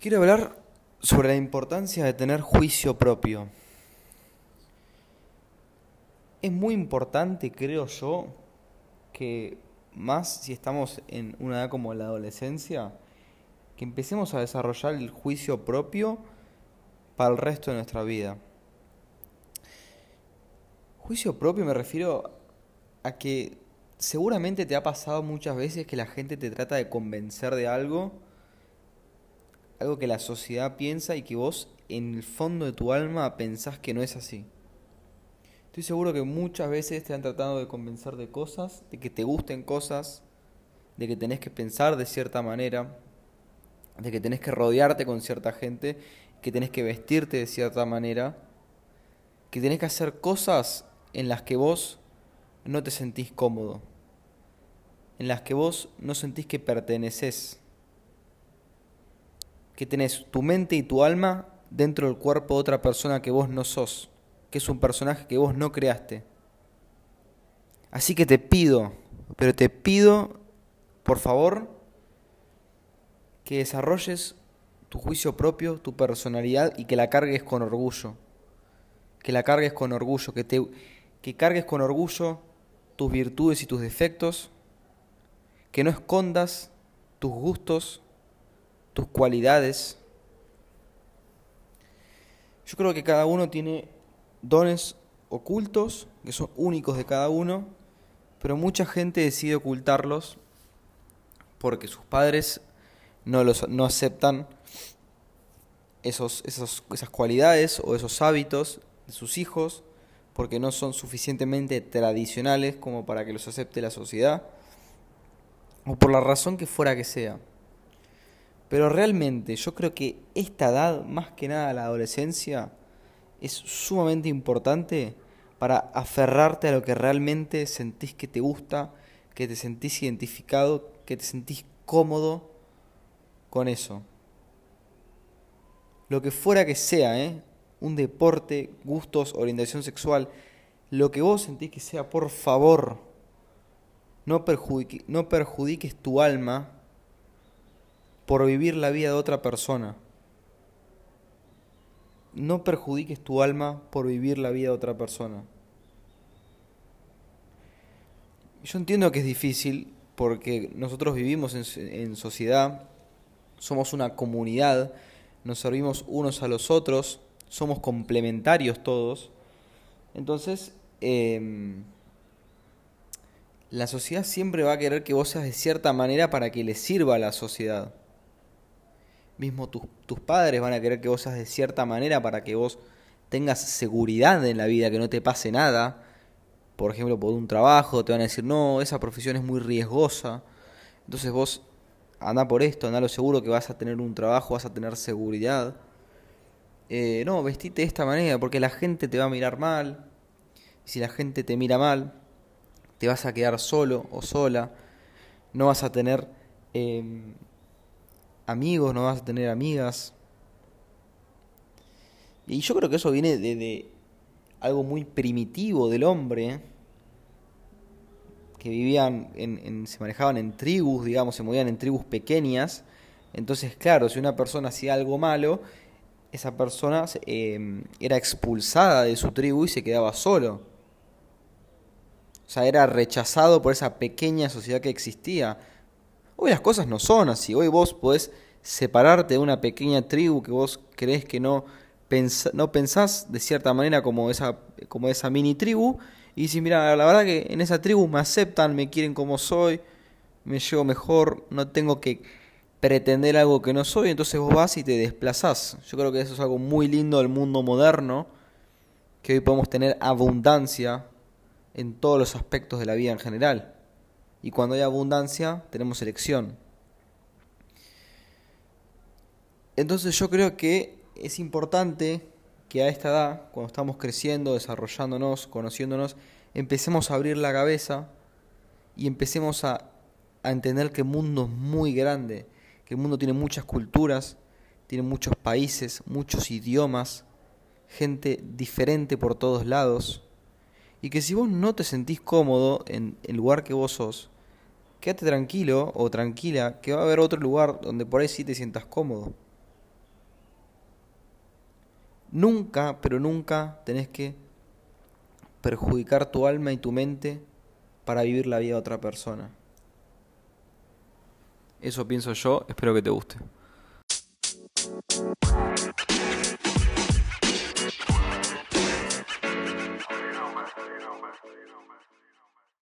Quiero hablar sobre la importancia de tener juicio propio. Es muy importante, creo yo, que más si estamos en una edad como la adolescencia, que empecemos a desarrollar el juicio propio para el resto de nuestra vida. Juicio propio me refiero a que seguramente te ha pasado muchas veces que la gente te trata de convencer de algo, algo que la sociedad piensa y que vos en el fondo de tu alma pensás que no es así. Estoy seguro que muchas veces te han tratado de convencer de cosas, de que te gusten cosas, de que tenés que pensar de cierta manera, de que tenés que rodearte con cierta gente, que tenés que vestirte de cierta manera, que tenés que hacer cosas en las que vos no te sentís cómodo, en las que vos no sentís que perteneces, que tenés tu mente y tu alma dentro del cuerpo de otra persona que vos no sos, que es un personaje que vos no creaste. Así que te pido, pero te pido, por favor, que desarrolles tu juicio propio, tu personalidad y que la cargues con orgullo. Que la cargues con orgullo, que te que cargues con orgullo tus virtudes y tus defectos, que no escondas tus gustos, tus cualidades. Yo creo que cada uno tiene dones ocultos, que son únicos de cada uno, pero mucha gente decide ocultarlos porque sus padres no, los, no aceptan esos, esas cualidades o esos hábitos de sus hijos porque no son suficientemente tradicionales como para que los acepte la sociedad, o por la razón que fuera que sea. Pero realmente yo creo que esta edad, más que nada la adolescencia, es sumamente importante para aferrarte a lo que realmente sentís que te gusta, que te sentís identificado, que te sentís cómodo con eso. Lo que fuera que sea, ¿eh? un deporte, gustos, orientación sexual, lo que vos sentís que sea, por favor, no, no perjudiques tu alma por vivir la vida de otra persona. No perjudiques tu alma por vivir la vida de otra persona. Yo entiendo que es difícil porque nosotros vivimos en, sociedad, somos una comunidad, nos servimos unos a los otros, somos complementarios todos. Entonces, em, la sociedad siempre va a querer que vos seas de cierta manera para que le sirva a la sociedad. Mismo tus, tus padres van a querer que vos seas de cierta manera para que vos tengas seguridad en la vida, que no te pase nada. Por ejemplo, por un trabajo, te van a decir, no, esa profesión es muy riesgosa. Entonces vos anda por esto, anda lo seguro que vas a tener un trabajo, vas a tener seguridad. Eh, no, vestite de esta manera porque la gente te va a mirar mal. Y si la gente te mira mal, te vas a quedar solo o sola. No vas a tener em, amigos, no vas a tener amigas. Y yo creo que eso viene de, algo muy primitivo del hombre, que vivían, en, se manejaban en tribus, digamos, se movían en tribus pequeñas. Entonces, claro, si una persona hacía algo malo, esa persona em, era expulsada de su tribu y se quedaba solo. O sea, era rechazado por esa pequeña sociedad que existía. Hoy las cosas no son así. Hoy vos podés separarte de una pequeña tribu que vos crees que no, no pensás de cierta manera como esa, como esa mini tribu. Y decís, mira, la verdad que en esa tribu me aceptan, me quieren como soy, me llevo mejor, no tengo que pretender algo que no soy, entonces vos vas y te desplazás. Yo creo que eso es algo muy lindo del mundo moderno, que hoy podemos tener abundancia en todos los aspectos de la vida en general. Y cuando hay abundancia, tenemos elección. Entonces yo creo que es importante que a esta edad, cuando estamos creciendo, desarrollándonos, conociéndonos, empecemos a abrir la cabeza y empecemos a, a entender que el mundo es muy grande el mundo tiene muchas culturas, tiene muchos países, muchos idiomas, gente diferente por todos lados, y que si vos no te sentís cómodo en el lugar que vos sos, quédate tranquilo o tranquila, que va a haber otro lugar donde por ahí sí te sientas cómodo. Nunca, pero nunca tenés que perjudicar tu alma y tu mente para vivir la vida de otra persona. Eso pienso yo, espero que te guste.